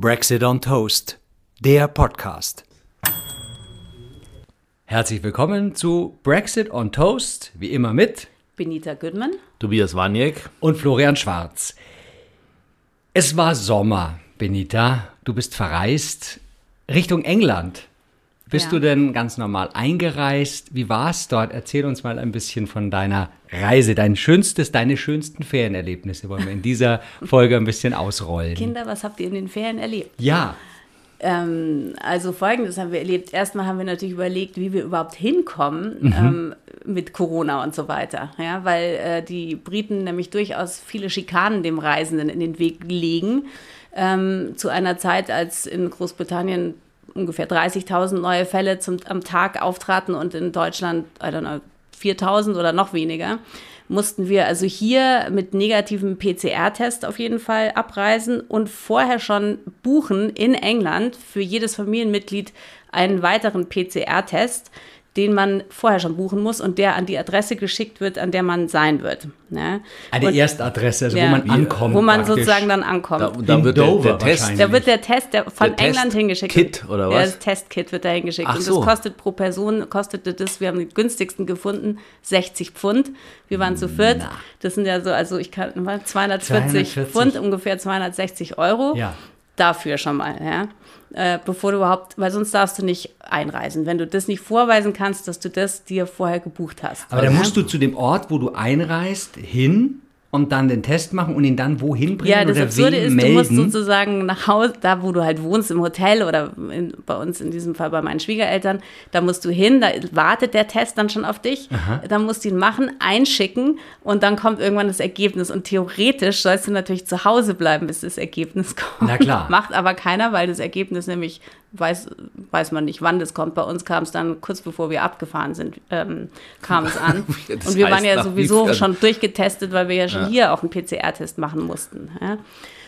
Brexit on Toast, der Podcast. Herzlich willkommen zu Brexit on Toast, wie immer mit Benita Goodman, Tobias Waniek und Florian Schwarz. Es war Sommer, Benita. Du bist verreist Richtung England. Bist Ja. du denn ganz normal eingereist? Wie war es dort? Erzähl uns mal ein bisschen von deiner Reise, dein schönstes, deine schönsten Ferienerlebnisse wollen wir in dieser Folge ein bisschen ausrollen. Kinder, was habt ihr in den Ferien erlebt? Ja, Ähm, also folgendes haben wir erlebt. Erstmal haben wir natürlich überlegt, wie wir überhaupt hinkommen Mhm. ähm, mit Corona und so weiter. Ja, weil äh, die Briten nämlich durchaus viele Schikanen dem Reisenden in den Weg legen. Ähm, zu einer Zeit, als in Großbritannien ungefähr 30.000 neue Fälle zum, am Tag auftraten und in Deutschland, I don't know, 4.000 oder noch weniger, mussten wir also hier mit negativem PCR-Test auf jeden Fall abreisen und vorher schon buchen in England für jedes Familienmitglied einen weiteren PCR-Test, den man vorher schon buchen muss und der an die Adresse geschickt wird, an der man sein wird. Ne? eine Und- Erstadresse, also wo Ja. man ankommt. Wo man praktisch. sozusagen dann ankommt. Da, da wird der, der Test. Da wird der Test der von Der England Test- hingeschickt. Kit, oder Ja, was? das Testkit wird da hingeschickt. Ach und so. das kostet pro Person, kostete das, wir haben den günstigsten gefunden, 60 Pfund. Wir waren zu viert. Das sind ja so, also ich kann, was, 240, 240. Pfund, ungefähr 260 Euro. Ja. Dafür schon mal, ja. Äh, bevor du überhaupt, weil sonst darfst du nicht einreisen. Wenn du das nicht vorweisen kannst, dass du das dir vorher gebucht hast. Aber dann musst du zu dem Ort, wo du einreist, hin und dann den Test machen und ihn dann wohin bringen Ja, das oder Absurde wem ist, melden. du musst sozusagen nach Hause, da wo du halt wohnst, im Hotel oder in, bei uns in diesem Fall bei meinen Schwiegereltern, da musst du hin, da wartet der Test dann schon auf dich, dann musst du ihn machen, einschicken und dann kommt irgendwann das Ergebnis und theoretisch sollst du natürlich zu Hause bleiben, bis das Ergebnis kommt. Na klar. Macht aber keiner, weil das Ergebnis nämlich, weiß, weiß man nicht, wann das kommt. Bei uns kam es dann kurz bevor wir abgefahren sind, ähm, kam es an. Und wir waren ja sowieso wie- schon durchgetestet, weil wir ja schon hier auch einen PCR-Test machen mussten. Ja.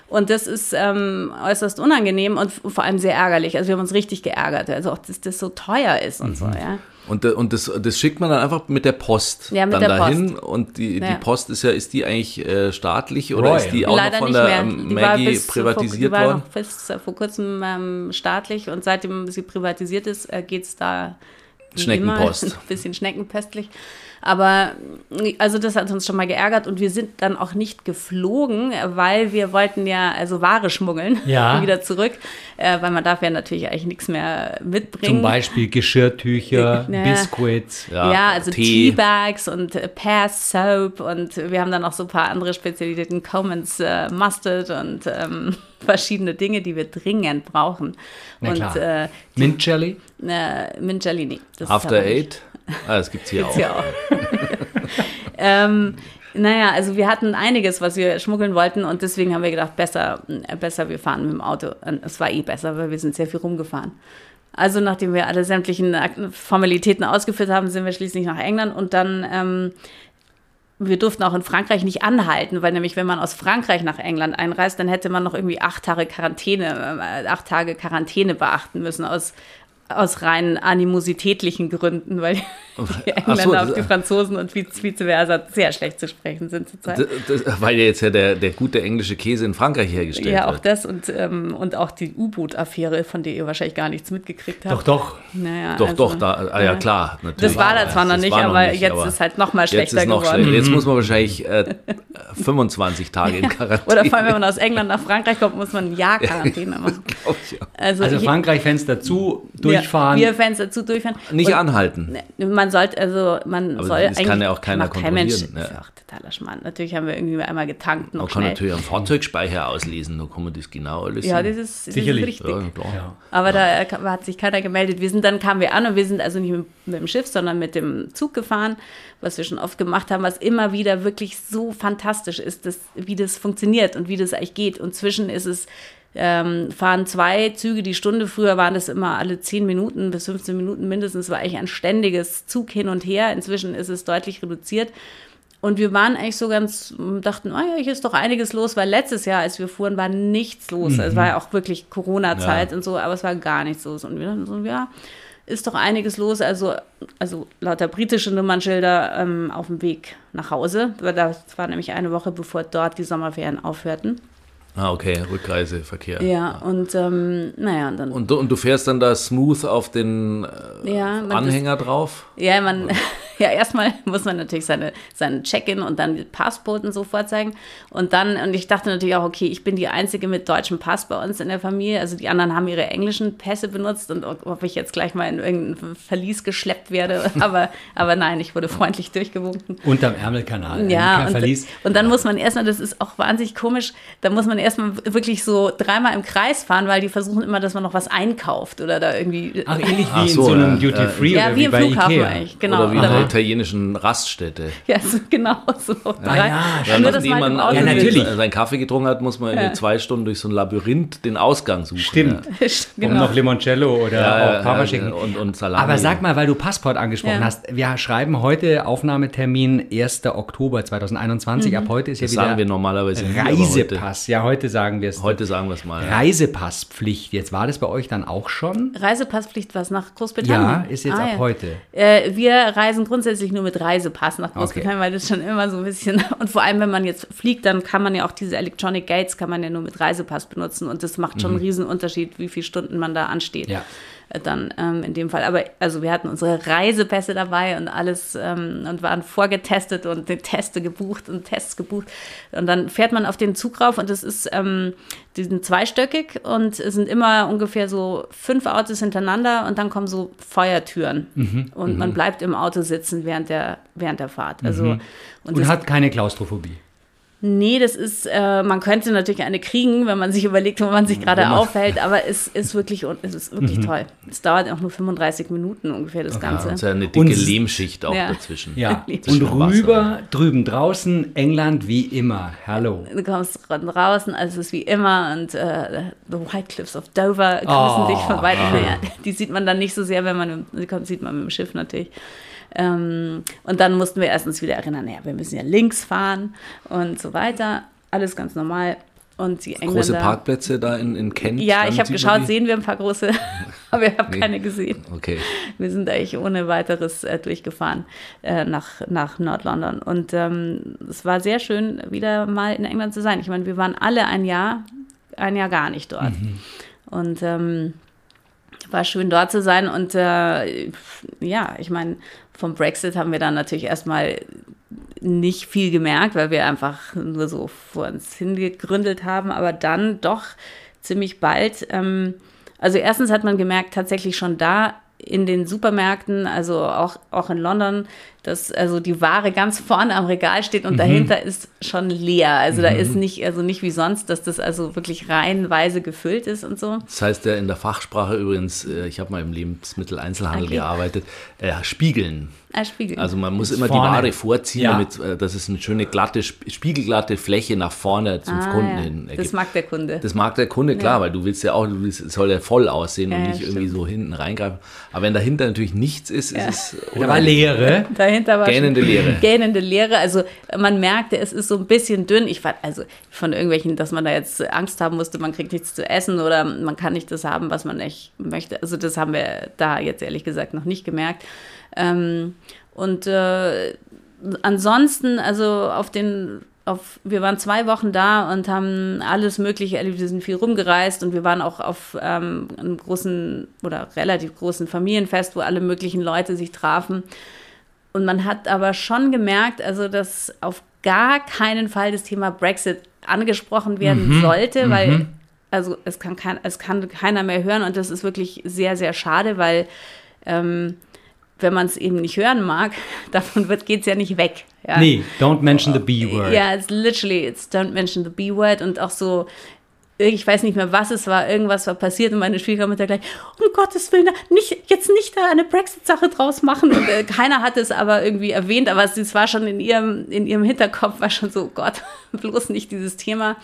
Und das ist ähm, äußerst unangenehm und vor allem sehr ärgerlich. Also wir haben uns richtig geärgert. Also auch, dass das so teuer ist und so, Mhm. ja. Und, äh, und das, das schickt man dann einfach mit der Post Ja, mit dann der dahin. Post. Und die, Ja. die Post ist ja, ist die eigentlich äh, staatlich oder Royal. ist die auch Leider noch von nicht der mehr. ähm, Die war Maggie bis vor, die privatisiert war worden? noch bis vor kurzem ähm, staatlich und seitdem sie privatisiert ist, äh, geht es da Schneckenpost. Immer, ein bisschen schneckenpestlich. Aber also das hat uns schon mal geärgert und wir sind dann auch nicht geflogen, weil wir wollten ja also Ware schmuggeln Ja. wieder zurück, äh, weil man darf ja natürlich eigentlich nichts mehr mitbringen. Zum Beispiel Geschirrtücher, Ja. Biscuits. Ja, Ja, also Tee. Teabags und äh, Pear Soap und wir haben dann auch so ein paar andere Spezialitäten, Comans äh, Mustard und ähm, verschiedene Dinge, die wir dringend brauchen. Na und klar. äh, Mint Jelly. äh, Mint Jelly, nee. After. Eight? Ah, das gibt's hier Gibt's auch. ja auch. ähm, naja, also wir hatten einiges, was wir schmuggeln wollten und deswegen haben wir gedacht, besser, äh, besser wir fahren mit dem Auto. Und Es war eh besser, weil wir sind sehr viel rumgefahren. Also nachdem wir alle sämtlichen Formalitäten ausgeführt haben, sind wir schließlich nach England und dann, ähm, wir durften auch in Frankreich nicht anhalten, weil nämlich wenn man aus Frankreich nach England einreist, dann hätte man noch irgendwie acht Tage Quarantäne, äh, acht Tage Quarantäne beachten müssen aus aus rein animositätlichen Gründen, weil die so, Engländer das- auf die Franzosen und vice versa sehr schlecht zu sprechen sind zurzeit. Das, das, weil ja jetzt ja der, der gute englische Käse in Frankreich hergestellt Ja, auch wird. das und, ähm, und auch die U-Boot-Affäre, von der ihr wahrscheinlich gar nichts mitgekriegt habt. Doch, doch. Naja, Doch, also, doch, da, ah, ja klar, natürlich. Das war da zwar noch nicht, noch aber nicht, jetzt aber ist halt noch mal schlechter ist noch geworden. schlechter. Jetzt muss man wahrscheinlich äh, 25 Tage in Quarantäne. Oder vor allem, wenn man aus England nach Frankreich kommt, muss man ein Jahr Quarantäne machen. Ja. Also, Also ich- Frankreich Fenster zu, durchfahren. Ja, wir Fenster zu durchfahren. Nicht Und anhalten. Man sollte, also man Aber soll das kann eigentlich ja auch keiner macht kein Mensch. kontrollieren, Das ja. ist auch totaler Schmarrn. Natürlich haben wir irgendwie einmal getankt noch Man kann schnell. natürlich am Fahrzeugspeicher auslesen, da kann man das genau alles Ja, das ist, das Sicherlich. ist richtig. ja, klar. Ja. Aber da äh, hat sich keiner gemeldet. Wir sind, dann kamen wir an und wir sind also nicht mit, mit dem Schiff, sondern mit dem Zug gefahren, was wir schon oft gemacht haben, was immer wieder wirklich so fantastisch ist, dass, wie das funktioniert und wie das eigentlich geht. Und zwischen ist es, ähm, fahren zwei Züge die Stunde. Früher waren das immer alle 10 Minuten bis 15 Minuten mindestens, war eigentlich ein ständiges Zug hin und her. Inzwischen ist es deutlich reduziert. Und wir waren eigentlich so ganz, dachten, oh ja, hier ist doch einiges los, weil letztes Jahr, als wir fuhren, war nichts los. Es war ja auch wirklich Corona-Zeit Ja. und so, aber es war gar nichts los. Und wir dachten so, ja, ist doch einiges los. Also, also lauter britische Nummernschilder ähm, auf dem Weg nach Hause. Weil Das war nämlich eine Woche, bevor dort die Sommerferien aufhörten. Ah, okay, Rückreiseverkehr. Ja, und ähm, naja, und dann. Und, du- und du fährst dann da smooth auf den äh, ja, Anhänger drauf? Ja, man, ja, erstmal muss man natürlich seine, seinen Check-in und dann Passport und so vorzeigen. Und dann, und ich dachte natürlich auch, okay, ich bin die Einzige mit deutschem Pass bei uns in der Familie. Also die anderen haben ihre englischen Pässe benutzt und ob ich jetzt gleich mal in irgendein Verlies geschleppt werde. Aber, aber nein, ich wurde freundlich durchgewunken. Unterm Ärmelkanal. Ja, Kein und, Verlies. und dann muss man erstmal, das ist auch wahnsinnig komisch, da muss man erstmal wirklich so dreimal im Kreis fahren, weil die versuchen immer, dass man noch was einkauft oder da irgendwie. Ach, ähnlich wie Ach in so, so einem ja, Duty Free ja, oder wie wie im bei Flughafen Ikea. eigentlich, genau. Oder wie Oder- italienischen Raststätte. Ja, so, genau so. Ja, Ja, das nachdem mal im man Auto. Ja, natürlich. seinen Kaffee getrunken hat, muss man irgendwie zwei Stunden durch so ein Labyrinth den Ausgang suchen. Stimmt. Ja. Um genau. noch Limoncello oder Ja, auch Parma ja, schicken. und, und Salami. Aber sag mal, weil du Passport angesprochen Ja. hast, wir schreiben heute Aufnahmetermin 1. Oktober 2021. Ab heute ist ja das wieder sagen wir normalerweise Reisepass. Ja, heute sagen wir es. Heute, heute sagen wir es mal. Ja. Reisepasspflicht. Jetzt war das bei euch dann auch schon? Reisepasspflicht, was nach Großbritannien? Ja, ist jetzt Ah, ab ja. heute. Äh, wir reisen grundsätzlich nur mit Reisepass nach Großbritannien, weil das schon immer so ein bisschen, und vor allem, wenn man jetzt fliegt, dann kann man ja auch diese Electronic Gates, kann man ja nur mit Reisepass benutzen und das macht schon einen riesen Unterschied, wie viele Stunden man da ansteht. Ja. Dann ähm, in dem Fall. Aber also wir hatten unsere Reisepässe dabei und alles ähm, und waren vorgetestet und die Teste gebucht und Tests gebucht. Und dann fährt man auf den Zug rauf und es ist, ähm, die sind zweistöckig und es sind immer ungefähr so fünf Autos hintereinander und dann kommen so Feuertüren Mhm. und man bleibt im Auto sitzen während der, während der Fahrt. Also, und Und das, hat keine Klaustrophobie. Nee, das ist, äh, man könnte natürlich eine kriegen, wenn man sich überlegt, wo man sich gerade man- aufhält, aber es ist wirklich, es ist wirklich toll. Es dauert auch nur 35 Minuten ungefähr das Ja, Ganze. und eine Und dicke s- Lehmschicht auch Ja. dazwischen. Ja. Und Wasser. rüber, drüben draußen, England wie immer. Hallo. Du kommst draußen, also es ist wie immer und äh, The White Cliffs of Dover grüßen Oh, dich von weitem her. Die sieht man dann nicht so sehr, wenn man, im- die kommt- sieht man mit dem Schiff natürlich. Ähm, und dann mussten wir erstens wieder erinnern, naja, wir müssen ja links fahren und so weiter. Alles ganz normal. Und die Engländer... Große Parkplätze da in, in Kent. Ja, ich habe geschaut, sehen wir ein paar große, aber ich habe Nee. keine gesehen. Okay. Wir sind eigentlich ohne weiteres äh, durchgefahren äh, nach, nach Nord-London. Und ähm, es war sehr schön, wieder mal in England zu sein. Ich meine, wir waren alle ein Jahr, ein Jahr gar nicht dort. Und ähm, war schön dort zu sein. Und äh, ja, ich meine, vom Brexit haben wir dann natürlich erstmal nicht viel gemerkt, weil wir einfach nur so vor uns hingegründelt haben, aber dann doch ziemlich bald. Ähm, also erstens hat man gemerkt, tatsächlich schon da in den Supermärkten, also auch, auch in London, dass also die Ware ganz vorne am Regal steht und dahinter ist schon leer. Also da ist nicht, also nicht wie sonst, dass das also wirklich reihenweise gefüllt ist und so. Das heißt ja in der Fachsprache übrigens, äh, ich habe mal im Lebensmitteleinzelhandel Okay. gearbeitet, äh, spiegeln. Ah, Spiegel. Also man muss immer Vorne. die Ware vorziehen, Ja. damit, äh, dass es eine schöne glatte, sp- spiegelglatte Fläche nach vorne zum Ah, Kunden ja. hin Das ergibt. mag der Kunde. Das mag der Kunde, klar, weil du willst ja auch, du willst, es soll ja voll aussehen und Ja, nicht irgendwie so hinten reingreifen. Aber wenn dahinter natürlich nichts ist, ist es Da war Leere. Dahinter war Gähnende Leere. Gähnende Leere. Also man merkte, es ist so ein bisschen dünn. Ich fand also von irgendwelchen, dass man da jetzt Angst haben musste, man kriegt nichts zu essen oder man kann nicht das haben, was man nicht möchte. Also das haben wir da jetzt ehrlich gesagt noch nicht gemerkt. Ähm, und äh, ansonsten, also auf den auf, wir waren zwei Wochen da und haben alles Mögliche erlebt. Wir sind viel rumgereist und wir waren auch auf ähm, einem großen oder relativ großen Familienfest, wo alle möglichen Leute sich trafen. Und man hat aber schon gemerkt, also dass auf gar keinen Fall das Thema Brexit angesprochen werden sollte, weil also es kann, kein, es kann keiner mehr hören und das ist wirklich sehr, sehr schade, weil ähm, wenn man es eben nicht hören mag, davon geht es ja nicht weg. Ja. Nee, don't mention the B-word. Ja, it's literally, it's don't mention the B-word und auch so, ich weiß nicht mehr, was es war, irgendwas war passiert und meine Schwiegermutter gleich, um Gottes Willen, nicht, jetzt nicht da eine Brexit-Sache draus machen. Und äh, keiner hat es aber irgendwie erwähnt, aber es, es war schon in ihrem, in ihrem Hinterkopf, war schon so, Gott, bloß nicht dieses Thema.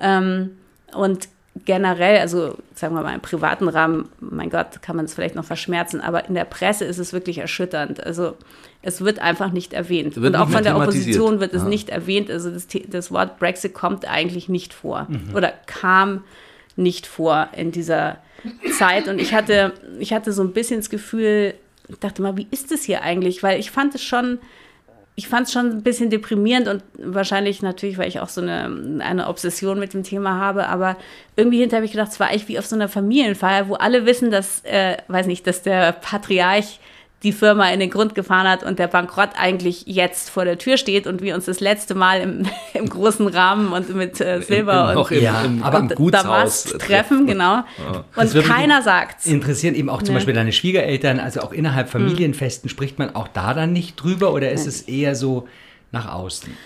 Ähm, und generell, also sagen wir mal im privaten Rahmen, mein Gott, kann man es vielleicht noch verschmerzen, aber in der Presse ist es wirklich erschütternd. Also es wird einfach nicht erwähnt. Wird und auch von der. Opposition wird es Ja. nicht erwähnt. Also das, das Wort Brexit kommt eigentlich nicht vor Mhm. oder kam nicht vor in dieser Zeit. Und ich hatte, ich hatte so ein bisschen das Gefühl, ich dachte mal, wie ist es hier eigentlich? Weil ich fand es schon ich fand es schon ein bisschen deprimierend und wahrscheinlich natürlich, weil ich auch so eine, eine Obsession mit dem Thema habe, aber irgendwie hinterher habe ich gedacht, es war eigentlich wie auf so einer Familienfeier, wo alle wissen, dass, äh, weiß nicht, dass der Patriarch die Firma in den Grund gefahren hat und der Bankrott eigentlich jetzt vor der Tür steht und wir uns das letzte Mal im, im großen Rahmen und mit äh, Silber Im, im, und, im, ja, im, aber im im Gutshaus Damast treffen, genau. Das Und keiner sagt's. Interessieren eben auch zum Nee. Beispiel deine Schwiegereltern, also auch innerhalb Hm. Familienfesten, spricht man auch da dann nicht drüber oder ist es eher so nach außen?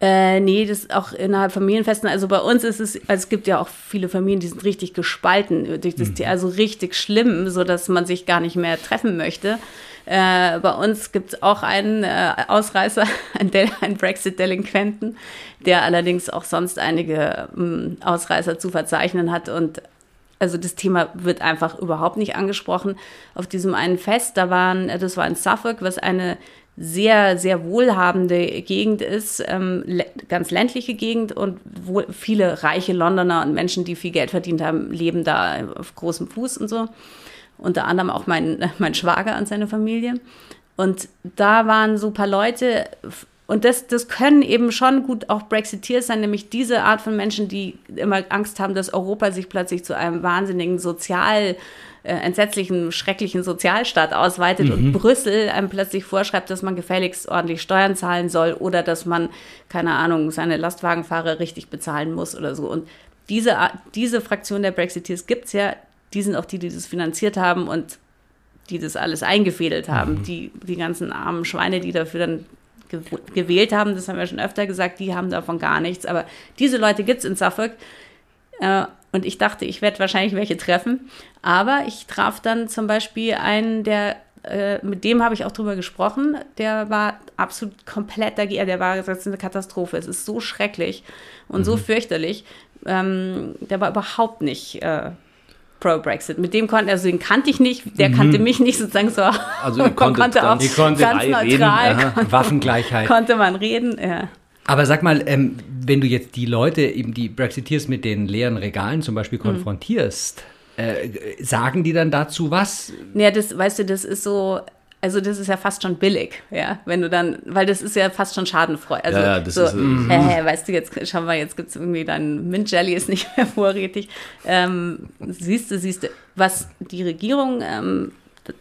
Äh, nee, das ist auch innerhalb Familienfesten. Also bei uns ist es, also es gibt ja auch viele Familien, die sind richtig gespalten durch das Thema, also richtig schlimm, so dass man sich gar nicht mehr treffen möchte. Äh, bei uns gibt es auch einen äh, Ausreißer, einen, einen Brexit-Delinquenten, der allerdings auch sonst einige ähm, Ausreißer zu verzeichnen hat und also das Thema wird einfach überhaupt nicht angesprochen. Auf diesem einen Fest, da waren, äh, das war in Suffolk, was eine sehr, sehr wohlhabende Gegend ist, ähm, ganz ländliche Gegend und wo viele reiche Londoner und Menschen, die viel Geld verdient haben, leben da auf großem Fuß und so. Unter anderem auch mein, mein Schwager und seine Familie. Und da waren so ein paar Leute, und das, das können eben schon gut auch Brexiteers sein, nämlich diese Art von Menschen, die immer Angst haben, dass Europa sich plötzlich zu einem wahnsinnigen sozial, äh, entsetzlichen, schrecklichen Sozialstaat ausweitet und Brüssel einem plötzlich vorschreibt, dass man gefälligst ordentlich Steuern zahlen soll oder dass man, keine Ahnung, seine Lastwagenfahrer richtig bezahlen muss oder so. Und diese, diese Fraktion der Brexiteers gibt es ja, die sind auch die, die das finanziert haben und die das alles eingefädelt haben. Die, die ganzen armen Schweine, die dafür dann ge gewählt haben, das haben wir schon öfter gesagt, die haben davon gar nichts. Aber diese Leute gibt es in Suffolk. Äh, und ich dachte, ich werde wahrscheinlich welche treffen. Aber ich traf dann zum Beispiel einen, der, äh, mit dem habe ich auch drüber gesprochen, der war absolut komplett dagegen. Der war gesagt, es ist eine Katastrophe. Es ist so schrecklich und so fürchterlich. Ähm, der war überhaupt nicht. Äh, Pro-Brexit. Mit dem konnten, also den kannte ich nicht, der kannte mich nicht sozusagen so. Also man konntet konnte auch ganz neutral, reden, aha. Waffengleichheit. konnte man reden. Ja. Aber sag mal, ähm, wenn du jetzt die Leute, eben die Brexiteers mit den leeren Regalen zum Beispiel konfrontierst, äh, sagen die dann dazu was? Ja, das, weißt du, das ist so, also das ist ja fast schon billig, ja, wenn du dann, weil das ist ja fast schon schadenfreudig. Also Ja, das so, ist, äh, äh, weißt du, jetzt schau mal, jetzt gibt es irgendwie dein Mint Jelly ist nicht mehr vorrätig. Ähm, siehst du, siehst du, was die Regierung ähm,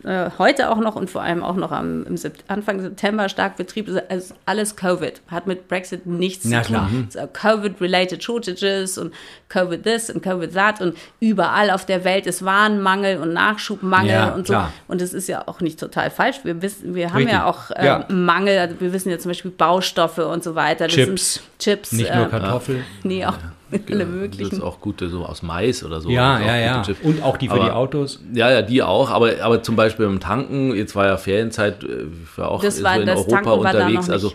äh, heute auch noch und vor allem auch noch am, Anfang September stark betrieb, ist also alles Covid. Hat mit Brexit nichts Na zu tun. klar. So Covid-related Shortages und Covid this und Covid that und überall auf der Welt ist Warenmangel und Nachschubmangel Ja, und so. klar. Und das ist ja auch nicht total falsch. Wir wissen, wir haben Richtig. ja auch äh, Ja. Mangel. Also wir wissen ja zum Beispiel Baustoffe und so weiter. Das Chips. Sind Chips. Nicht nur äh, Kartoffeln. Nee, auch alle Das ist möglichen. auch gute, so aus Mais oder so. Ja, Das ist ja, ja. Chips. Und auch die für Aber- die Autos. Ja, ja, die auch, aber, aber zum Beispiel beim Tanken, jetzt war ja Ferienzeit, äh, ich war auch Das so war- in das Europa unterwegs, also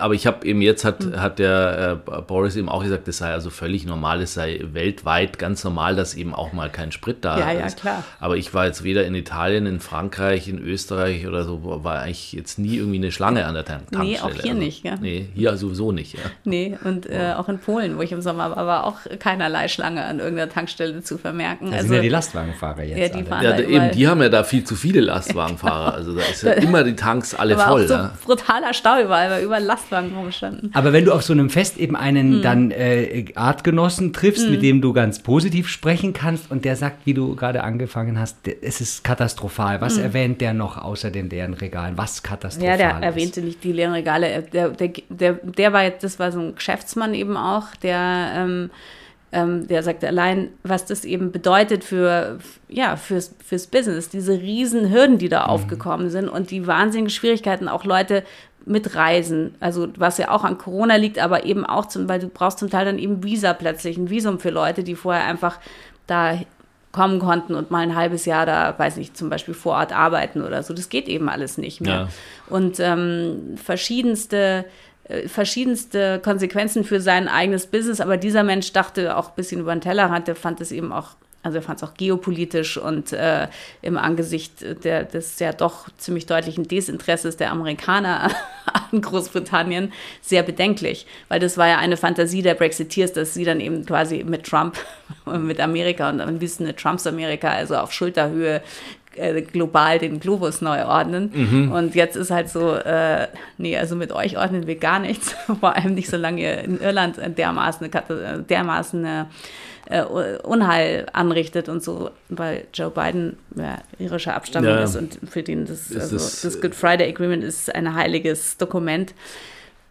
aber ich habe eben jetzt hat, Hm. hat der äh, Boris eben auch gesagt, das sei also völlig normal, es sei weltweit ganz normal, dass eben auch mal kein Sprit da Ja, ja, ist. klar. Aber ich war jetzt weder in Italien, in Frankreich, in Österreich oder so, war eigentlich jetzt nie irgendwie eine Schlange an der Tan Nee, Tankstelle. auch hier nicht, ja. Nee, hier sowieso nicht, ja. Nee, und äh, auch in Polen, wo ich im Sommer war, war auch keinerlei Schlange an irgendeiner Tankstelle zu vermerken. Da sind ja die Lastwagenfahrer jetzt. Ja, die alle. fahren- Ja, überall- eben, die haben ja da viel zu viele Lastwagenfahrer. Also da ist ja immer die Tanks alle aber voll. auch so ja. brutaler Stau überall, weil überall Lastwagen rumstanden. Aber wenn du auf so einem Fest eben Hm. einen dann äh, Artgenossen triffst, mit dem du ganz positiv sprechen kannst und der sagt, wie du gerade angefangen hast, es ist katastrophal. Was erwähnt der noch außer den leeren Regalen? Was katastrophal Hm. Ja, der ist? erwähnte nicht die leeren Regale. Der, der, der, der war jetzt, das war so ein Geschäftsmann eben auch, der, ähm, ähm, der sagte allein, was das eben bedeutet für, ja, fürs, fürs Business, diese riesen Hürden, die da aufgekommen sind und die wahnsinnigen Schwierigkeiten, auch Leute mit Reisen, also was ja auch an Corona liegt, aber eben auch zum, weil du brauchst zum Teil dann eben Visa plötzlich, ein Visum für Leute, die vorher einfach da kommen konnten und mal ein halbes Jahr da, weiß nicht, zum Beispiel vor Ort arbeiten oder so. Das geht eben alles nicht mehr. Ja. Und ähm, verschiedenste, äh, verschiedenste Konsequenzen für sein eigenes Business, aber dieser Mensch dachte auch ein bisschen über den Tellerrand, der fand es eben auch, also er fand es auch geopolitisch und äh, im Angesicht der, des ja doch ziemlich deutlichen Desinteresses der Amerikaner an Großbritannien sehr bedenklich, weil das war ja eine Fantasie der Brexiteers, dass sie dann eben quasi mit Trump, mit Amerika und am liebsten eine Trumps Amerika, also auf Schulterhöhe äh, global den Globus neu ordnen. Mhm. Und jetzt ist halt so, äh, nee, also mit euch ordnen wir gar nichts. Vor allem nicht, solange ihr in Irland dermaßen eine, äh, dermaßen eine äh, Unheil anrichtet und so, weil Joe Biden ja, irischer Abstammung Ja. ist und für den das, also, das äh, Good Friday Agreement ist ein heiliges Dokument.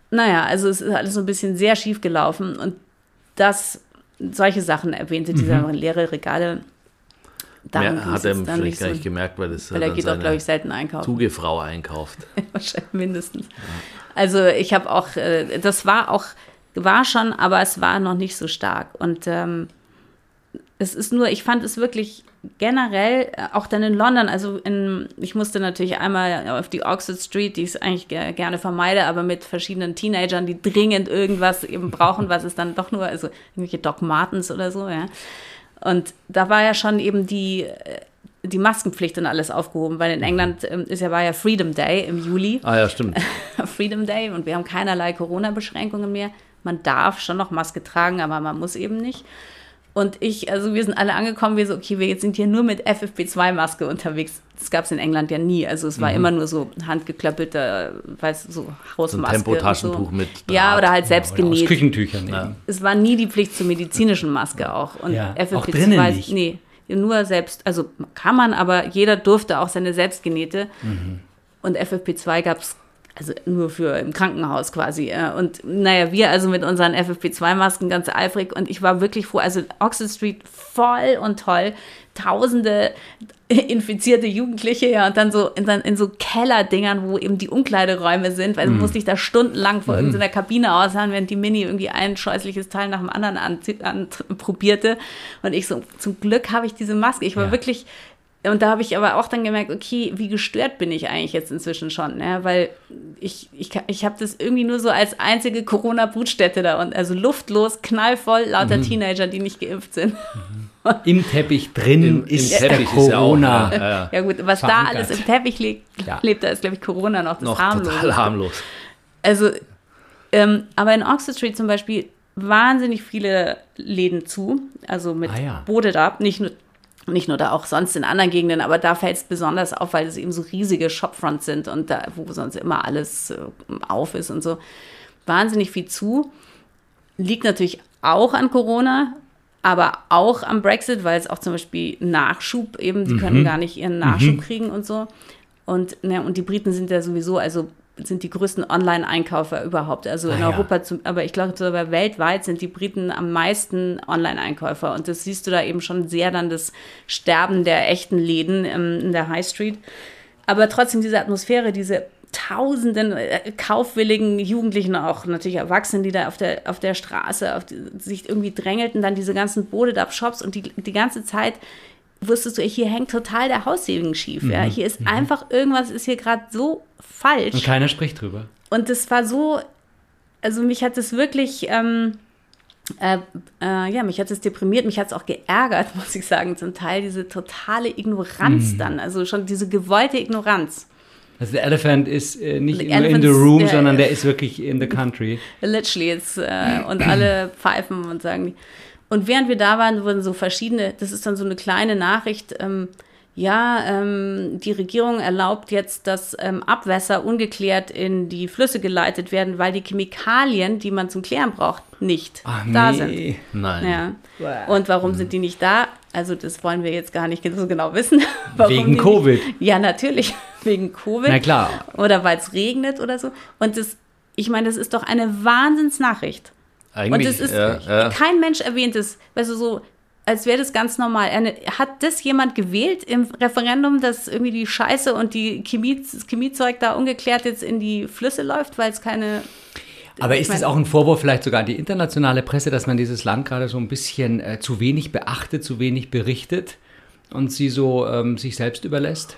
Naja, also es ist alles so ein bisschen sehr schief gelaufen und das, solche Sachen erwähnte dieser leere Regale. Mehr ging hat er dann vielleicht nicht gar so, nicht gemerkt, weil das weil er dann geht auch, glaube ich, selten einkaufen. Zugefrau einkauft. Wahrscheinlich mindestens. Also ich habe auch, äh, das war auch, war schon, aber es war noch nicht so stark. Und ähm, es ist nur, ich fand es wirklich generell, äh, auch dann in London, also in, ich musste natürlich einmal auf die Oxford Street, die ich eigentlich ge gerne vermeide, aber mit verschiedenen Teenagern, die dringend irgendwas eben brauchen, was es dann doch nur, also irgendwelche Doc Martens oder so, ja. Und da war ja schon eben die, äh, die Maskenpflicht und alles aufgehoben, weil in England ähm, ist ja, war ja Freedom Day im Juli. Ah ja, stimmt. Freedom Day und wir haben keinerlei Corona-Beschränkungen mehr. Man darf schon noch Maske tragen, aber man muss eben nicht. Und ich, also wir sind alle angekommen, wir so, okay, wir sind hier nur mit FFP2-Maske unterwegs. Das gab es in England ja nie. Also es war immer nur so handgeklöppelte, weißt du, so So ein Hausmaske. Tempotaschentuch und so. mit Ja, Draht. oder halt selbst aus genäht. Küchentüchern Ja. Es war nie die Pflicht zur medizinischen Maske auch. Und Ja, FFP2, auch drinnen nicht. nee, nur selbst, also kann man, aber jeder durfte auch seine selbstgenähte. Mhm. Und FFP2 gab es also nur für im Krankenhaus quasi. Und naja, wir also mit unseren FFP2-Masken ganz eifrig und ich war wirklich froh. Also Oxford Street voll und toll. Tausende infizierte Jugendliche, ja, und dann so in, in so Kellerdingern, wo eben die Umkleideräume sind, weil Mhm. du musst dich da stundenlang vor irgendeiner Kabine ausharren, während die Mini irgendwie ein scheußliches Teil nach dem anderen an, an, probierte. Und ich so, zum Glück habe ich diese Maske. Ich war Ja. wirklich, und da habe ich aber auch dann gemerkt, okay, wie gestört bin ich eigentlich jetzt inzwischen schon, ne? weil ich, ich, ich habe das irgendwie nur so als einzige Corona-Brutstätte da und also luftlos, knallvoll, lauter Teenager, die nicht geimpft sind. Im Teppich drin Im, im ist Teppich der ist ja auch. Corona. Ja, ja. Ja gut, was da Verankert. alles im Teppich liegt, lebt, da ist, glaube ich, Corona noch das Noch harmlose. total harmlos. Also, ähm, aber in Oxford Street zum Beispiel wahnsinnig viele Läden zu, also mit Ah, ja. Bodedab, nicht nur nicht nur da, auch sonst in anderen Gegenden, aber da fällt es besonders auf, weil es eben so riesige Shopfronts sind und da, wo sonst immer alles äh, auf ist und so. Wahnsinnig viel zu. Liegt natürlich auch an Corona, aber auch am Brexit, weil es auch zum Beispiel Nachschub eben, die können gar nicht ihren Nachschub kriegen und so. Und, ne, und die Briten sind ja sowieso, also sind die größten Online-Einkaufer überhaupt. Also in Ah, ja. Europa, zum, aber ich glaube sogar weltweit sind die Briten am meisten Online-Einkäufer. Und das siehst du da eben schon sehr dann das Sterben der echten Läden ähm, in der High Street. Aber trotzdem diese Atmosphäre, diese tausenden äh, kaufwilligen Jugendlichen, auch natürlich Erwachsenen, die da auf der, auf der Straße auf die, sich irgendwie drängelten, dann diese ganzen Bodedab-Shops und die, die ganze Zeit wusstest du, hier hängt total der Haussegen schief. Ja? Hier ist einfach irgendwas ist hier gerade so falsch. Und keiner spricht drüber. Und das war so, also mich hat es wirklich, ähm, äh, äh, ja, mich hat es deprimiert, mich hat es auch geärgert, muss ich sagen, zum Teil diese totale Ignoranz Mhm. dann, also schon diese gewollte Ignoranz. Also der Elephant ist äh, nicht The nur in the room, ja, sondern der ist wirklich in the country. Literally jetzt, äh, und alle pfeifen und sagen, und während wir da waren, wurden so verschiedene, das ist dann so eine kleine Nachricht, ähm, ja, ähm, die Regierung erlaubt jetzt, dass ähm, Abwässer ungeklärt in die Flüsse geleitet werden, weil die Chemikalien, die man zum Klären braucht, nicht Ach, da nee. sind. Nein. Ja. Und warum sind die nicht da? Also das wollen wir jetzt gar nicht so genau wissen. Warum Wegen Covid. Nicht, ja, natürlich, wegen Covid. Na klar. Oder weil es regnet oder so. Und das, ich meine, das ist doch eine Wahnsinnsnachricht. Und Eigentlich, es ist, ja, ja. kein Mensch erwähnt es, weißt du, so, als wäre das ganz normal. Eine, hat das jemand gewählt im Referendum, dass irgendwie die Scheiße und die Chemie, das Chemiezeug da ungeklärt jetzt in die Flüsse läuft, weil es keine. Aber ist es auch ein Vorwurf vielleicht sogar an die internationale Presse, dass man dieses Land gerade so ein bisschen äh, zu wenig beachtet, zu wenig berichtet und sie so ähm, sich selbst überlässt?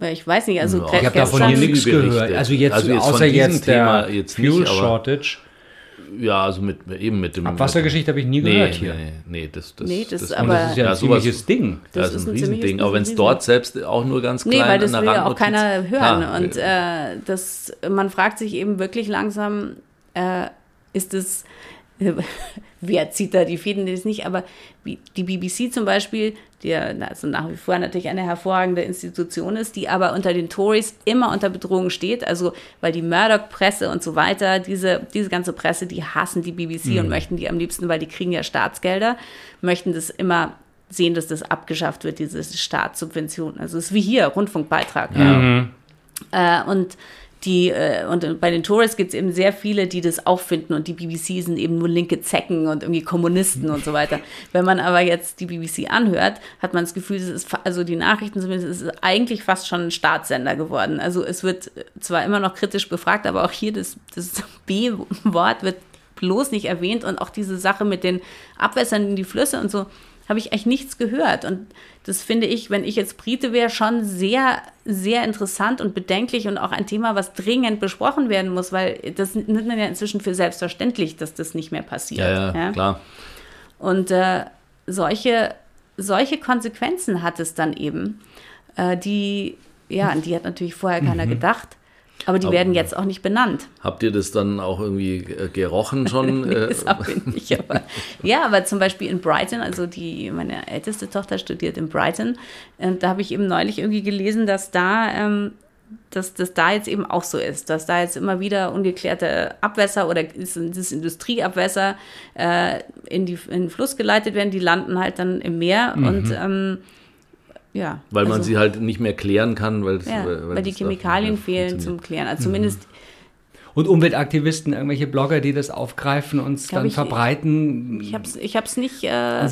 Ich weiß nicht, also Ja, Ich habe davon hier nichts gehört. Also jetzt, Also jetzt außer jetzt der Thema jetzt nicht, Fuel aber- Shortage. Ja, also mit, eben mit dem. Abwassergeschichte habe ich nie nee, gehört nee, hier. nee, nee, das, das, Nee, das Und aber- das ist ja ein Ja, sowas- ziemliches Ding. Das, Das ist ist ein ein Riesending. das Aber ist wenn es dort selbst auch nur ganz klein Nee, weil das will der ja auch keiner hören. Klar, und äh, das, man fragt sich eben wirklich langsam, äh, ist es wer zieht da die Fäden, das nicht, aber die BBC zum Beispiel, die also nach wie vor natürlich eine hervorragende Institution ist, die aber unter den Tories immer unter Bedrohung steht, also weil die Murdoch-Presse und so weiter, diese, diese ganze Presse, die hassen die BBC mhm. und möchten die am liebsten, weil die kriegen ja Staatsgelder, möchten das immer sehen, dass das abgeschafft wird, diese Staatssubvention. Also es ist wie hier, Rundfunkbeitrag. Mhm. Ja. Äh, und die, äh, und bei den Tories gibt es eben sehr viele, die das auch finden und die BBC sind eben nur linke Zecken und irgendwie Kommunisten und so weiter. Wenn man aber jetzt die BBC anhört, hat man das Gefühl, es ist, also die Nachrichten zumindest, es ist eigentlich fast schon ein Staatssender geworden. Also es wird zwar immer noch kritisch befragt, aber auch hier das, das B-Wort wird bloß nicht erwähnt und auch diese Sache mit den Abwässern in die Flüsse und so habe ich echt nichts gehört. Und das finde ich, wenn ich jetzt Brite wäre, schon sehr, sehr interessant und bedenklich und auch ein Thema, was dringend besprochen werden muss, weil das nimmt man ja inzwischen für selbstverständlich, dass das nicht mehr passiert. Ja, ja, ja? klar. Und äh, solche, solche Konsequenzen hat es dann eben, äh, die, ja, an die hat natürlich vorher keiner mhm. gedacht. Aber die aber, werden jetzt auch nicht benannt. Habt ihr das dann auch irgendwie äh, gerochen schon? nee, das habe ich nicht. Aber, ja, aber zum Beispiel in Brighton, also die, meine älteste Tochter studiert in Brighton, äh, da habe ich eben neulich irgendwie gelesen, dass da, ähm, dass das da jetzt eben auch so ist, dass da jetzt immer wieder ungeklärte Abwässer oder das Industrieabwässer äh, in, die, in den Fluss geleitet werden, die landen halt dann im Meer mhm. und ähm, ja. Weil also, man sie halt nicht mehr klären kann, weil, ja, weil, weil die Chemikalien fehlen zum Klären. Also zumindest. Mhm. Und Umweltaktivisten, irgendwelche Blogger, die das aufgreifen und es dann ich, verbreiten. Ich habe es ich hab's nicht, äh,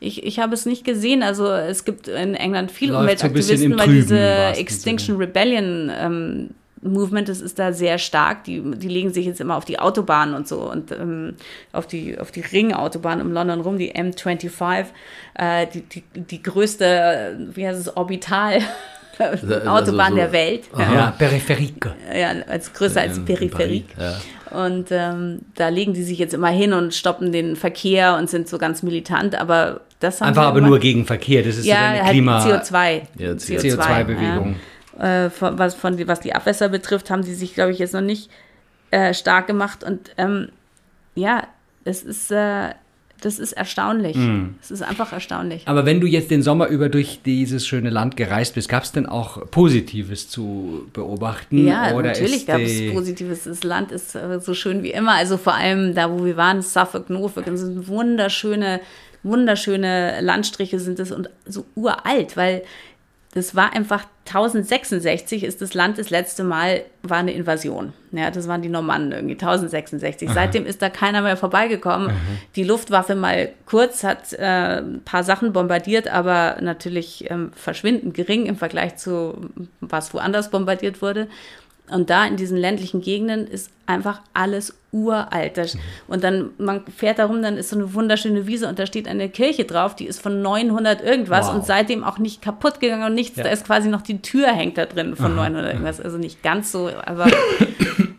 ich, ich habe es nicht gesehen. Also es gibt in England viele Umweltaktivisten, so weil diese Extinction Sinne. Rebellion ähm, Movement, das ist da sehr stark. Die, die legen sich jetzt immer auf die Autobahn und so und ähm, auf die, auf die Ringautobahn um London rum, die M25, äh, die, die, die größte, wie heißt es, Orbital. Also Autobahn so, der Welt. Ja, ja Peripherie. Ja, als größer als Peripherie. Ja. Und ähm, da legen die sich jetzt immer hin und stoppen den Verkehr und sind so ganz militant, aber das haben Einfach aber nur gegen Verkehr, das ist ja, so eine halt Klima... CO2. Ja, CO2-Bewegung. CO2 äh, von, was, von, was die Abwässer betrifft, haben sie sich, glaube ich, jetzt noch nicht äh, stark gemacht. Und ähm, ja, es ist, äh, das ist erstaunlich. Mm. Es ist einfach erstaunlich. Aber wenn du jetzt den Sommer über durch dieses schöne Land gereist bist, gab es denn auch Positives zu beobachten? Ja, Oder natürlich gab es Positives. Das Land ist äh, so schön wie immer. Also vor allem da, wo wir waren, Suffolk, Norfolk, das sind wunderschöne, wunderschöne Landstriche sind es und so uralt, weil das war einfach 1066 ist das Land das letzte Mal, war eine Invasion. Ja, das waren die Normannen irgendwie, 1066. Aha. Seitdem ist da keiner mehr vorbeigekommen. Aha. Die Luftwaffe mal kurz hat äh, ein paar Sachen bombardiert, aber natürlich ähm, verschwindend gering im Vergleich zu was woanders bombardiert wurde. Und da in diesen ländlichen Gegenden ist einfach alles uralt. Mhm. Und dann, man fährt da rum, dann ist so eine wunderschöne Wiese und da steht eine Kirche drauf, die ist von 900 irgendwas wow. und seitdem auch nicht kaputt gegangen und nichts. Ja. Da ist quasi noch die Tür hängt da drin von Aha. 900 irgendwas. Also nicht ganz so, aber,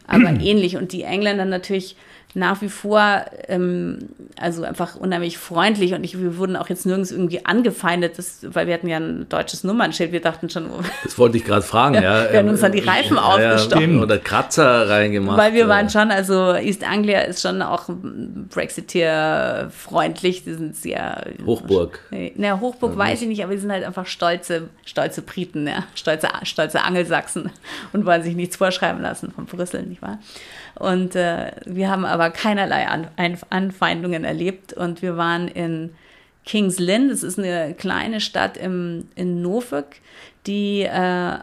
aber ähnlich. Und die Engländer natürlich nach wie vor, ähm, also einfach unheimlich freundlich und ich, wir wurden auch jetzt nirgends irgendwie angefeindet, das, weil wir hatten ja ein deutsches Nummernschild. Wir dachten schon, oh, das wollte ich gerade fragen, ja. Wir haben uns dann die Reifen ja, aufgestochen. Ja, oder Kratzer reingemacht. Weil wir waren schon, also East Anglia ist schon auch Brexiteer freundlich. Die sind sehr. Hochburg. Na, Hochburg ja, weiß ich nicht, aber die sind halt einfach stolze, stolze Briten, ja. Stolze, stolze Angelsachsen und wollen sich nichts vorschreiben lassen von Brüssel, nicht wahr? Und äh, wir haben aber keinerlei An Anfeindungen erlebt. Und wir waren in Kings Lynn, das ist eine kleine Stadt im, in Norfolk, die äh,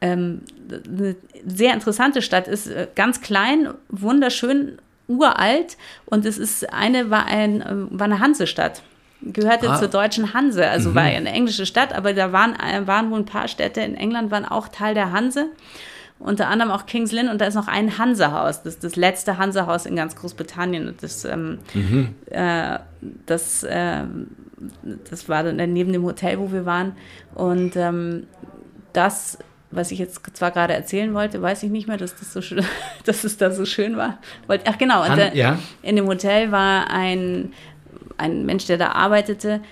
ähm, eine sehr interessante Stadt ist, äh, ganz klein, wunderschön, uralt. Und es ist eine, war, ein, äh, war eine Hansestadt gehörte ah. zur deutschen Hanse, also mhm. war ja eine englische Stadt, aber da waren, äh, waren wohl ein paar Städte in England, waren auch Teil der Hanse unter anderem auch Kings Lynn und da ist noch ein Hansehaus, das ist das letzte Hansehaus in ganz Großbritannien. Und das, ähm, mhm. äh, das, äh, das war dann neben dem Hotel, wo wir waren. Und ähm, das, was ich jetzt zwar gerade erzählen wollte, weiß ich nicht mehr, dass das so schön, dass es da so schön war. Ach genau, Han, ja. in dem Hotel war ein, ein Mensch, der da arbeitete,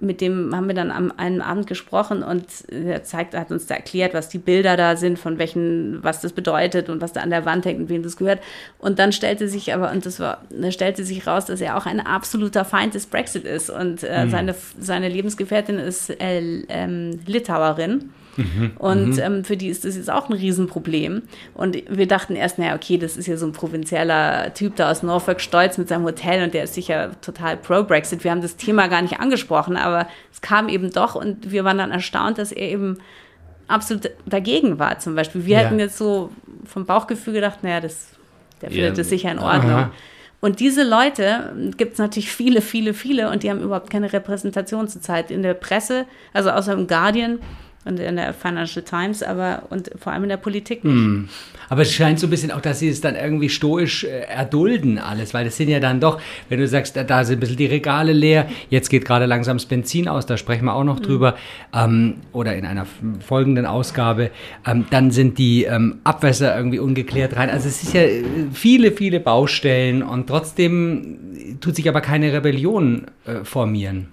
mit dem haben wir dann am einen Abend gesprochen und er zeigt, hat uns da erklärt, was die Bilder da sind, von welchen, was das bedeutet und was da an der Wand hängt und wem das gehört. Und dann stellte sich aber, und das war, da stellte sich raus, dass er auch ein absoluter Feind des Brexit ist. Und äh, mhm. seine, seine Lebensgefährtin ist äh, ähm, Litauerin. Mhm. Und mhm. ähm, für die ist das jetzt auch ein Riesenproblem. Und wir dachten erst, naja, okay, das ist ja so ein provinzieller Typ da aus Norfolk stolz mit seinem Hotel und der ist sicher total pro-Brexit. Wir haben das Thema gar nicht angesprochen, aber es kam eben doch und wir waren dann erstaunt, dass er eben absolut dagegen war zum Beispiel. Wir ja. hätten jetzt so vom Bauchgefühl gedacht, naja, das, der findet ja. das sicher in Ordnung. Aha. Und diese Leute gibt es natürlich viele, viele, viele und die haben überhaupt keine Repräsentation zurzeit in der Presse, also außer im Guardian und in der Financial Times, aber und vor allem in der Politik nicht. Mm. Aber es scheint so ein bisschen auch, dass sie es dann irgendwie stoisch äh, erdulden alles, weil das sind ja dann doch, wenn du sagst, da, sind ein bisschen die Regale leer, jetzt geht gerade langsam das Benzin aus, da sprechen wir auch noch mm. drüber, ähm, oder in einer folgenden Ausgabe, ähm, dann sind die ähm, Abwässer irgendwie ungeklärt rein. Also es ist ja äh, viele, viele Baustellen und trotzdem tut sich aber keine Rebellion äh, formieren.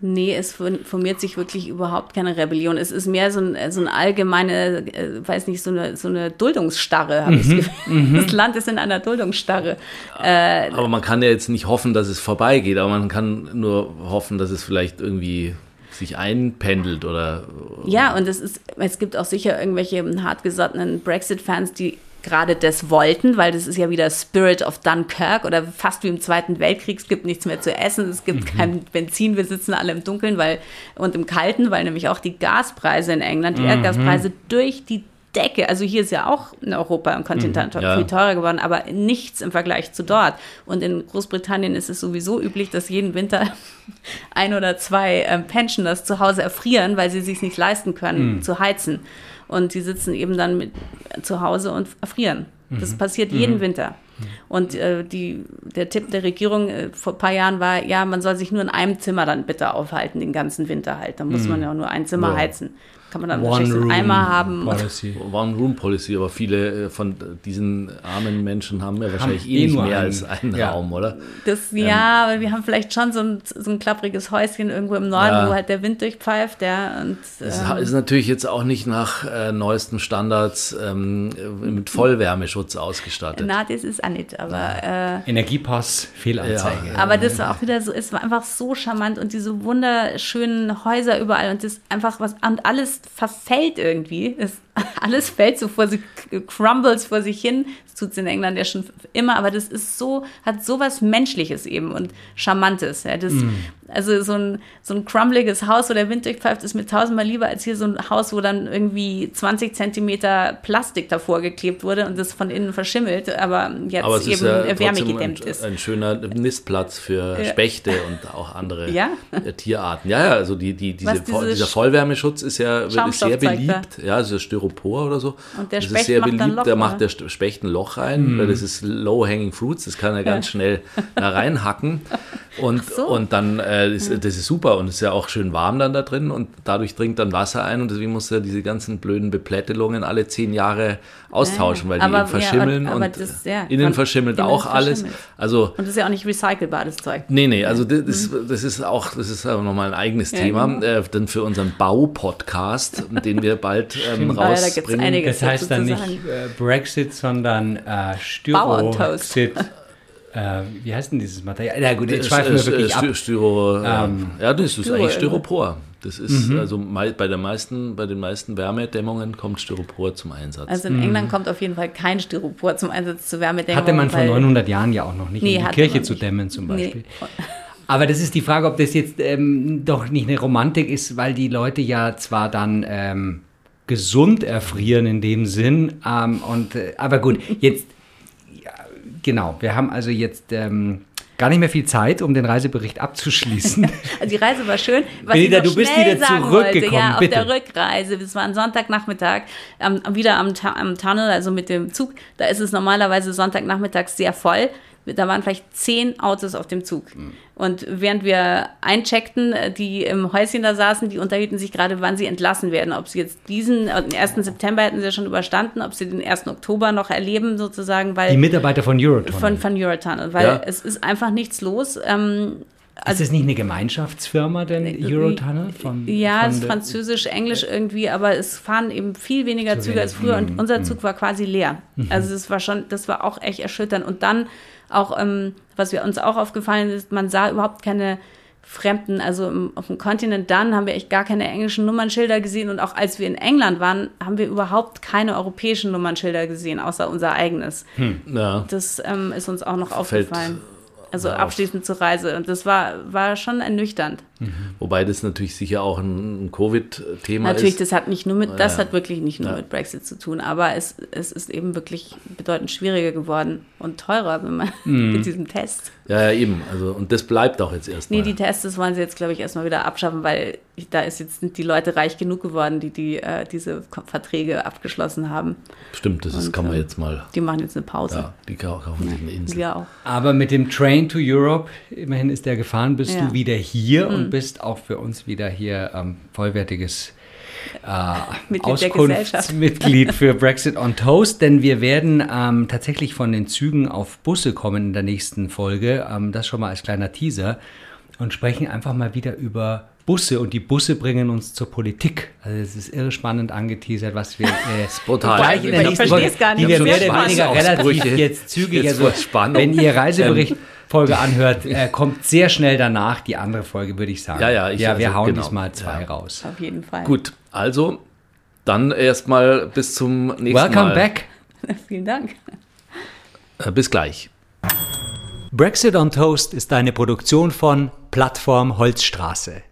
Nee, es formiert sich wirklich überhaupt keine Rebellion. Es ist mehr so ein, so ein allgemeine, äh, weiß nicht, so eine, so eine Duldungsstarre, habe mhm, ich das mhm. Das Land ist in einer Duldungsstarre. Äh, aber man kann ja jetzt nicht hoffen, dass es vorbeigeht, aber man kann nur hoffen, dass es vielleicht irgendwie sich einpendelt oder. Ja, und es ist, es gibt auch sicher irgendwelche hartgesottenen Brexit-Fans, die gerade das wollten, weil das ist ja wieder Spirit of Dunkirk oder fast wie im Zweiten Weltkrieg. Es gibt nichts mehr zu essen, es gibt mhm. kein Benzin, wir sitzen alle im Dunkeln weil, und im Kalten, weil nämlich auch die Gaspreise in England, die mhm. Erdgaspreise durch die Decke, also hier ist ja auch in Europa im Kontinent mhm, ja. viel teurer geworden, aber nichts im Vergleich zu dort. Und in Großbritannien ist es sowieso üblich, dass jeden Winter ein oder zwei ähm, Pensioners zu Hause erfrieren, weil sie sich nicht leisten können, mhm. zu heizen. Und die sitzen eben dann mit, zu Hause und erfrieren. Das mhm. passiert jeden mhm. Winter. Und äh, die, der Tipp der Regierung äh, vor ein paar Jahren war, ja, man soll sich nur in einem Zimmer dann bitte aufhalten, den ganzen Winter halt. Dann muss mhm. man ja nur ein Zimmer ja. heizen kann man dann One wahrscheinlich einen Eimer haben. Policy. One-Room-Policy, aber viele äh, von diesen armen Menschen haben ja wahrscheinlich haben eh, eh nicht mehr einen. als einen ja. Raum, oder? Das, ähm, ja, aber wir haben vielleicht schon so ein, so ein klappriges Häuschen irgendwo im Norden, ja. wo halt der Wind durchpfeift. Ja, und, es ähm, ist natürlich jetzt auch nicht nach äh, neuesten Standards ähm, mit Vollwärmeschutz ausgestattet. Na, das ist auch nicht, aber... Äh, Energiepass, Fehlanzeige. Ja. Aber das war auch wieder so, es war einfach so charmant und diese wunderschönen Häuser überall und das einfach was, und alles verfällt irgendwie. Es, alles fällt so vor sich, crumbles vor sich hin. Das tut es in England ja schon immer, aber das ist so, hat so was Menschliches eben und Charmantes. Ja. Das, mm. Also so ein, so ein crumbeliges Haus, wo der Wind durchpfeift, ist mir tausendmal lieber als hier so ein Haus, wo dann irgendwie 20 Zentimeter Plastik davor geklebt wurde und das von innen verschimmelt, aber jetzt aber eben ja wärmegedämmt ein, ist. Ein schöner Nistplatz für Spechte und auch andere ja? Tierarten. Ja, ja, also die, die, diese, dieser Vollwärmeschutz ist ja ist sehr beliebt. Ja, also Styropor oder so. Und der das Specht ist sehr beliebt. Loch, da macht der Specht ein Loch rein, mhm. weil das ist Low-Hanging Fruits, das kann er ganz schnell da reinhacken. Und, so. und dann, äh, ist, das ist super und es ist ja auch schön warm dann da drin und dadurch dringt dann Wasser ein und deswegen muss er diese ganzen blöden Beplättelungen alle zehn Jahre austauschen, weil die aber, verschimmeln ja, und das, ja, innen verschimmelt auch alles. Also, und das ist ja auch nicht recycelbar, das Zeug. Nee, nee, also das, mhm. das ist auch, das ist aber nochmal ein eigenes ja, Thema, genau. äh, dann für unseren Bau-Podcast, den wir bald ähm, rausbringen. Da das heißt dann nicht äh, Brexit, sondern äh, Styroxid. Äh, wie heißt denn dieses Material? Na gut, jetzt schweifen wir wirklich ab. Styro, ähm, ja, das ist Styro, eigentlich Styropor. Das ist mhm. also bei, der meisten, bei den meisten Wärmedämmungen kommt Styropor zum Einsatz. Also in mhm. England kommt auf jeden Fall kein Styropor zum Einsatz zur Wärmedämmung. Hatte man vor 900 Jahren ja auch noch nicht, nee, um die Kirche zu dämmen zum Beispiel. Nee. Aber das ist die Frage, ob das jetzt ähm, doch nicht eine Romantik ist, weil die Leute ja zwar dann ähm, gesund erfrieren in dem Sinn, ähm, und, äh, aber gut, jetzt genau, wir haben also jetzt ähm, gar nicht mehr viel Zeit, um den Reisebericht abzuschließen. also die Reise war schön. Was Benita, du bist wieder zurückgekommen. Wollte, ja, auf der Rückreise. Es war ein Sonntagnachmittag, ähm, wieder am, am Tunnel, also mit dem Zug. Da ist es normalerweise Sonntagnachmittags sehr voll da waren vielleicht zehn Autos auf dem Zug. Mhm. Und während wir eincheckten, äh, die im Häuschen da saßen, die unterhielten sich gerade, wann sie entlassen werden. Ob sie jetzt diesen, äh, den 1. September hätten sie ja schon überstanden, ob sie den 1. Oktober noch erleben, sozusagen, weil. Die Mitarbeiter von Eurotunnel. Von, von Eurotunnel, weil ja. es ist einfach nichts los. Ähm, Also, ist das nicht eine Gemeinschaftsfirma denn, Eurotunnel? Von, ja, von es ist französisch, englisch irgendwie, aber es fahren eben viel weniger Züge als früher und unser Zug war quasi leer. Mhm. Also das war schon, das war auch echt erschütternd. Und dann auch, ähm, was wir uns auch aufgefallen ist, man sah überhaupt keine Fremden, also im, auf dem Kontinent dann haben wir echt gar keine englischen Nummernschilder gesehen und auch als wir in England waren, haben wir überhaupt keine europäischen Nummernschilder gesehen, außer unser eigenes. Hm, ja. Das ähm, ist uns auch noch Fällt aufgefallen also wow. abschließend zur Reise. Und das war, war schon ernüchternd. Mhm. Wobei das natürlich sicher auch ein, Covid-Thema ist. Natürlich, das hat nicht nur mit, das ja. hat wirklich nicht nur ja. mit Brexit zu tun, aber es, es ist eben wirklich bedeutend schwieriger geworden und teurer, wenn man mhm. mit diesem Test. Ja, ja, eben. Also, und das bleibt auch jetzt erstmal. Nee, die Tests, das wollen sie jetzt, glaube ich, erstmal wieder abschaffen, weil da ist jetzt die Leute reich genug geworden, die, die äh, diese Verträge abgeschlossen haben. Stimmt, das und, kann man ähm, jetzt mal. Die machen jetzt eine Pause. Ja, die kaufen sich eine Insel. Wir auch. Aber mit dem Train to Europe, immerhin ist der gefahren, bist ja. du wieder hier mhm. und bist auch für uns wieder hier ähm, vollwertiges äh, Auskunftsmitglied für Brexit on Toast, denn wir werden ähm, tatsächlich von den Zügen auf Busse kommen in der nächsten Folge. Ähm, das schon mal als kleiner Teaser. Und sprechen einfach mal wieder über Busse. Und die Busse bringen uns zur Politik. Also es ist irre spannend angeteasert, was wir äh, gleich in der nächsten Folge, die wir mehr oder weniger relativ jetzt zügig, jetzt also wenn ihr Reisebericht ähm, Folge anhört, äh, kommt sehr schnell danach die andere Folge, würde ich sagen. Ja, ja, ich, ja wir also, hauen genau. diesmal zwei ja. raus. Auf jeden Fall. Gut, also dann erstmal bis zum nächsten Welcome Mal. Welcome back. Vielen Dank. Äh, bis gleich. Brexit on Toast ist eine Produktion von Plattform Holzstraße.